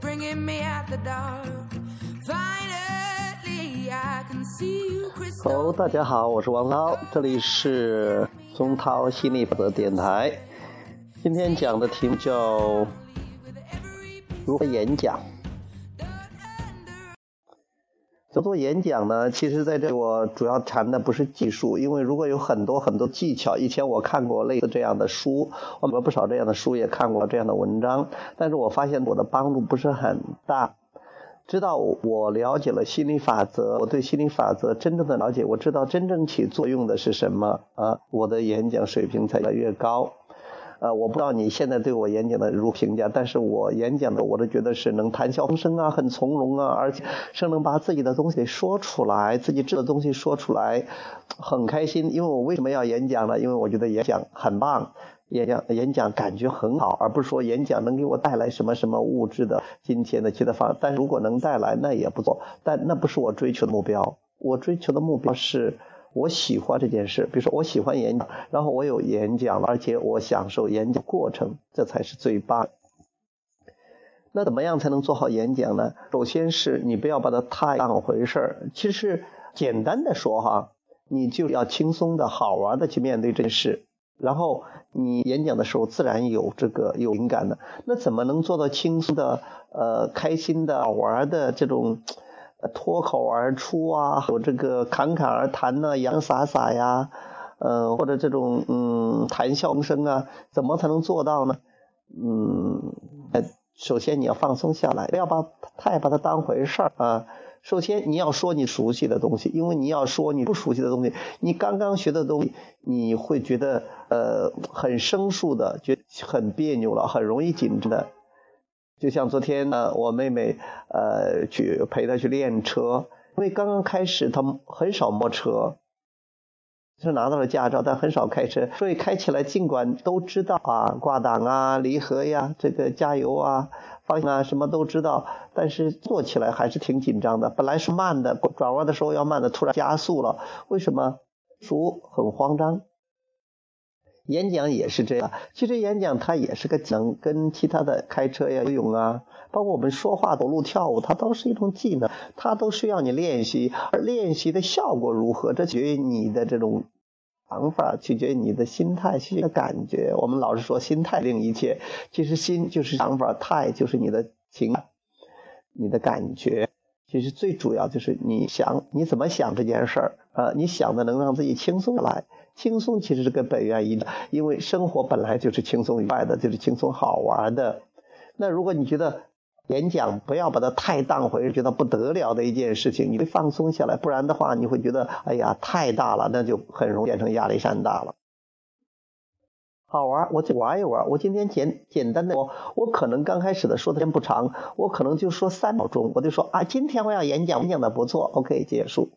bringing me out the dark. Finally, I can see you crystal. 喽，大家好，我是王涛，这里是松涛心理法则电台。今天讲的题目叫如何演讲。做演讲呢？其实在这我主要谈的不是技术，因为如果有很多很多技巧，以前我看过类似这样的书，我买了不少这样的书，也看过这样的文章，但是我发现我的帮助不是很大。知道我了解了心理法则，我对心理法则真正的了解，我知道真正起作用的是什么啊，我的演讲水平才越来越高。呃，我不知道你现在对我演讲的如何评价，但是我演讲的我都觉得是能谈笑风生啊，很从容啊，而且是能把自己的东西说出来，自己知道的东西说出来，很开心。因为我为什么要演讲呢？因为我觉得演讲很棒，演讲演讲感觉很好，而不是说演讲能给我带来什么什么物质的、金钱的其他方。但如果能带来，那也不错。但那不是我追求的目标，我追求的目标是。我喜欢这件事，比如说我喜欢演讲，然后我有演讲，而且我享受演讲过程，这才是最棒。那怎么样才能做好演讲呢？首先是你不要把它太当回事儿。其实简单的说哈，你就要轻松的好玩的去面对这件事，然后你演讲的时候自然有这个有灵感的。那怎么能做到轻松的、呃开心的好玩的这种？脱口而出啊，有这个侃侃而谈呐，洋洒洒呀，呃，或者这种嗯谈笑风生啊，怎么才能做到呢？嗯，首先你要放松下来，不要把太把它当回事儿啊。首先你要说你熟悉的东西，因为你要说你不熟悉的东西，你刚刚学的东西，你会觉得呃很生疏的，觉很别扭了，很容易紧张的。就像昨天呢，我妹妹呃去陪她去练车，因为刚刚开始她很少摸车，是拿到了驾照，但很少开车，所以开起来尽管都知道啊挂档啊离合呀这个加油啊方向啊什么都知道，但是做起来还是挺紧张的。本来是慢的，转弯的时候要慢的，突然加速了，为什么？熟很慌张。演讲也是这样，其实演讲它也是个能，跟其他的开车呀、游泳啊，包括我们说话、走路、跳舞，它都是一种技能，它都需要你练习。而练习的效果如何，这取决于你的这种想法，取决于你的心态、心的感觉。我们老是说心态令一切，其实心就是想法，态就是你的情感、你的感觉。其实最主要就是你想你怎么想这件事儿啊，你想的能让自己轻松下来。轻松其实是根本原因的，因为生活本来就是轻松愉快的，就是轻松好玩的。那如果你觉得演讲不要把它太当回事，觉得不得了的一件事情，你会放松下来，不然的话你会觉得哎呀太大了，那就很容易变成压力山大了。好玩，我就玩一玩。我今天简简单的，我我可能刚开始的说的时间不长，我可能就说三秒钟，我就说啊，今天我要演讲，演讲的不错，OK，结束。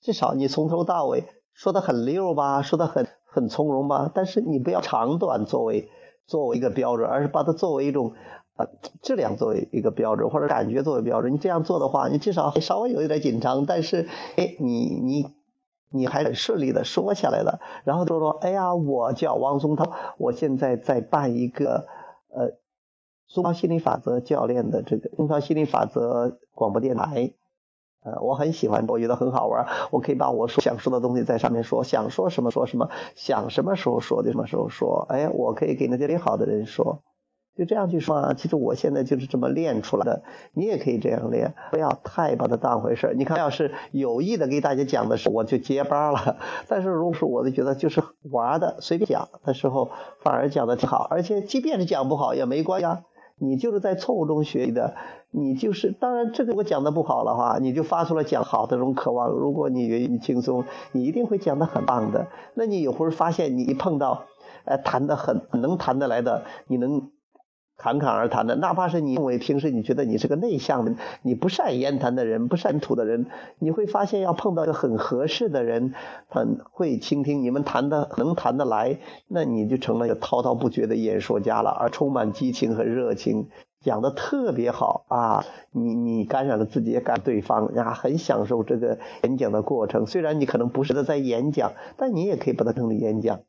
至少你从头到尾。说的很溜吧，说的很很从容吧，但是你不要长短作为作为一个标准，而是把它作为一种呃质量作为一个标准，或者感觉作为标准。你这样做的话，你至少稍微有一点紧张，但是哎，你你你还很顺利的说下来了。然后就说，哎呀，我叫王松涛，我现在在办一个呃松涛心理法则教练的这个松涛心理法则广播电台。呃，我很喜欢，我觉得很好玩。我可以把我说想说的东西在上面说，想说什么说什么，想什么时候说就什么时候说。哎，我可以给那些好的人说，就这样去说啊。其实我现在就是这么练出来的，你也可以这样练，不要太把它当回事你看，要是有意的给大家讲的时候，我就结巴了。但是如果说我就觉得就是玩的，随便讲的时候，反而讲的挺好。而且即便是讲不好也没关系。啊。你就是在错误中学习的，你就是当然这个我讲的不好的话，你就发出了讲好的这种渴望。如果你愿意轻松，你一定会讲的很棒的。那你有时候发现你一碰到，呃，谈的很能谈得来的，你能。侃侃而谈的，哪怕是你认为平时你觉得你是个内向的，你不善言谈的人，不善吐的人，你会发现要碰到一个很合适的人，很会倾听，你们谈的能谈得来，那你就成了一个滔滔不绝的演说家了，而充满激情和热情，讲的特别好啊！你你感染了自己，也感染对方然后，很享受这个演讲的过程。虽然你可能不是在演讲，但你也可以把它称为演讲。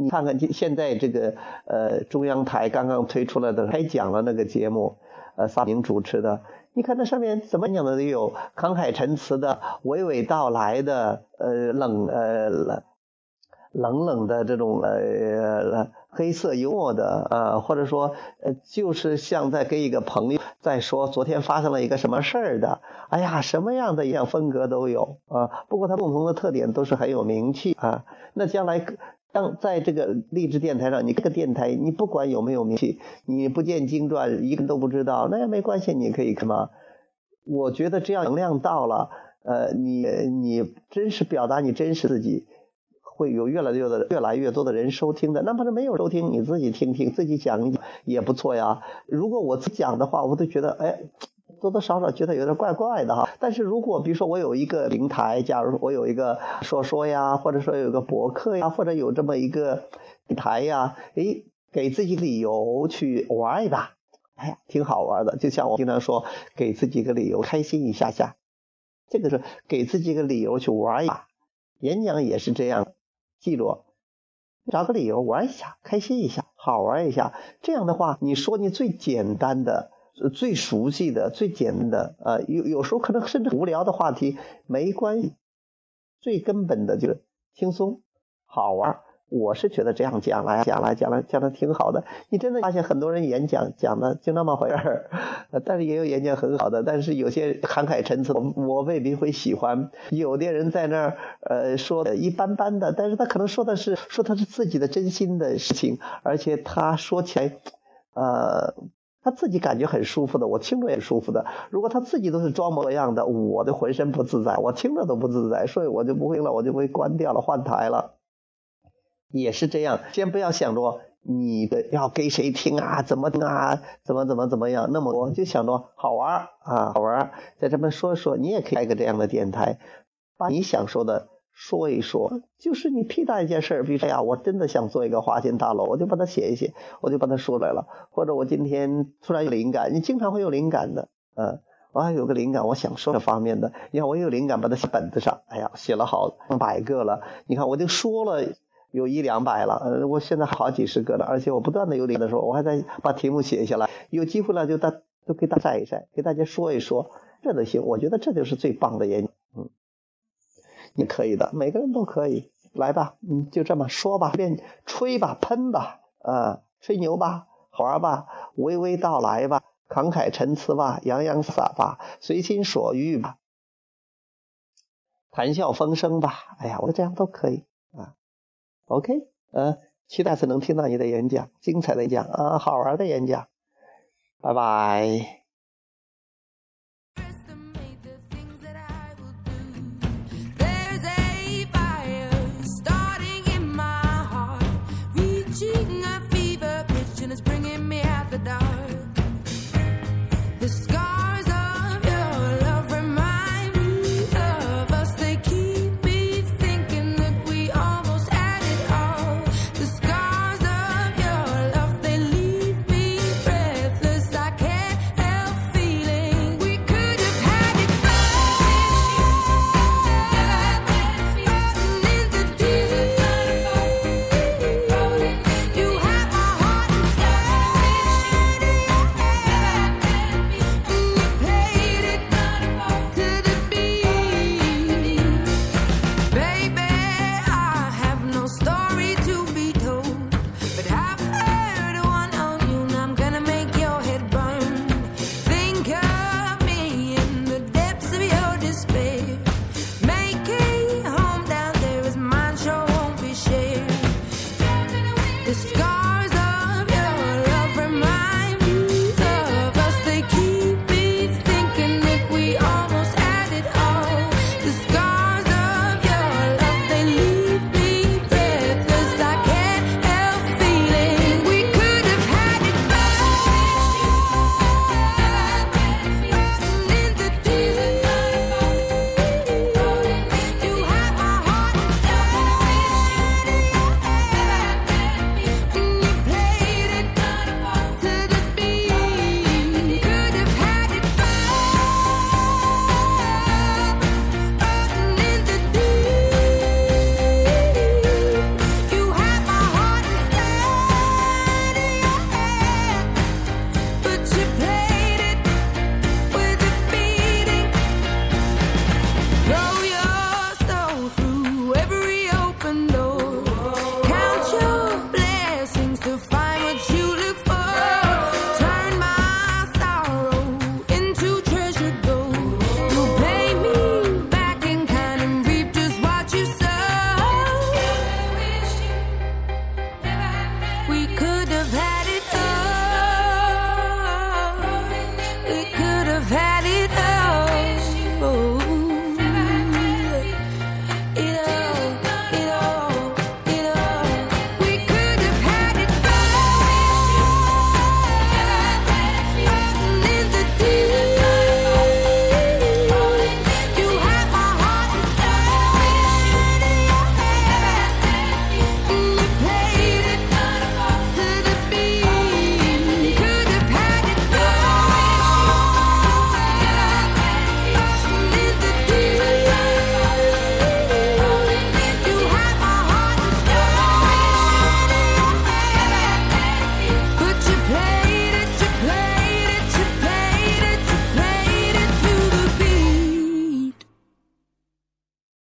你看看，现现在这个呃中央台刚刚推出来的开讲了那个节目，呃萨明主持的。你看那上面怎么讲的都有，慷慨陈词的，娓娓道来的，呃冷呃冷冷冷的这种呃黑色幽默的啊，或者说呃就是像在跟一个朋友在说昨天发生了一个什么事儿的，哎呀什么样的一样风格都有啊。不过它共同的特点都是很有名气啊。那将来。当在这个励志电台上，你这个电台，你不管有没有名气，你不见经传，一个都不知道，那也没关系，你可以干嘛？我觉得这样能量到了，呃，你你真实表达你真实自己，会有越来越多的越来越多的人收听的。哪怕是没有收听，你自己听听，自己讲也不错呀。如果我讲的话，我都觉得哎。多多少少觉得有点怪怪的哈，但是如果比如说我有一个平台，假如我有一个说说呀，或者说有个博客呀，或者有这么一个平台呀，诶，给自己理由去玩一把，哎呀，挺好玩的。就像我经常说，给自己个理由开心一下下，这个是给自己个理由去玩一把。演讲也是这样，记住，找个理由玩一下，开心一下，好玩一下。这样的话，你说你最简单的。最熟悉的、最简单的啊，有有时候可能甚至无聊的话题没关系，最根本的就是轻松好玩。我是觉得这样讲来讲来讲来讲的挺好的。你真的发现很多人演讲讲的就那么回事儿，但是也有演讲很好的，但是有些慷慨陈词，我我未必会喜欢。有的人在那儿呃说的一般般的，但是他可能说的是说他是自己的真心的事情，而且他说起来呃。他自己感觉很舒服的，我听着也舒服的。如果他自己都是装模样的，我的浑身不自在，我听着都不自在，所以我就不会了，我就会关掉了，换台了。也是这样，先不要想着你的要给谁听啊，怎么听啊，怎么怎么怎么样，那么我就想着好玩啊，好玩，在这边说说，你也可以开个这样的电台，把你想说的。说一说，就是你屁大一件事儿，比如说呀，我真的想做一个花钱大楼，我就把它写一写，我就把它说来了。或者我今天突然有灵感，你经常会有灵感的，嗯，我有个灵感，我想说这方面的。你看我有灵感，把它写本子上，哎呀，写了好上百个了。你看我就说了有一两百了，呃，我现在好几十个了，而且我不断的有灵的时候，我还在把题目写下来。有机会了就大都给大家晒一晒，给大家说一说，这都行。我觉得这就是最棒的演讲，嗯。你可以的，每个人都可以。来吧，嗯，就这么说吧，便吹吧，喷吧，啊，吹牛吧，好玩吧，娓娓道来吧，慷慨陈词吧，洋洋洒吧，随心所欲吧，谈笑风生吧，哎呀，我这样都可以啊，OK，呃，期待次能听到你的演讲，精彩的演讲啊，好玩的演讲，拜拜。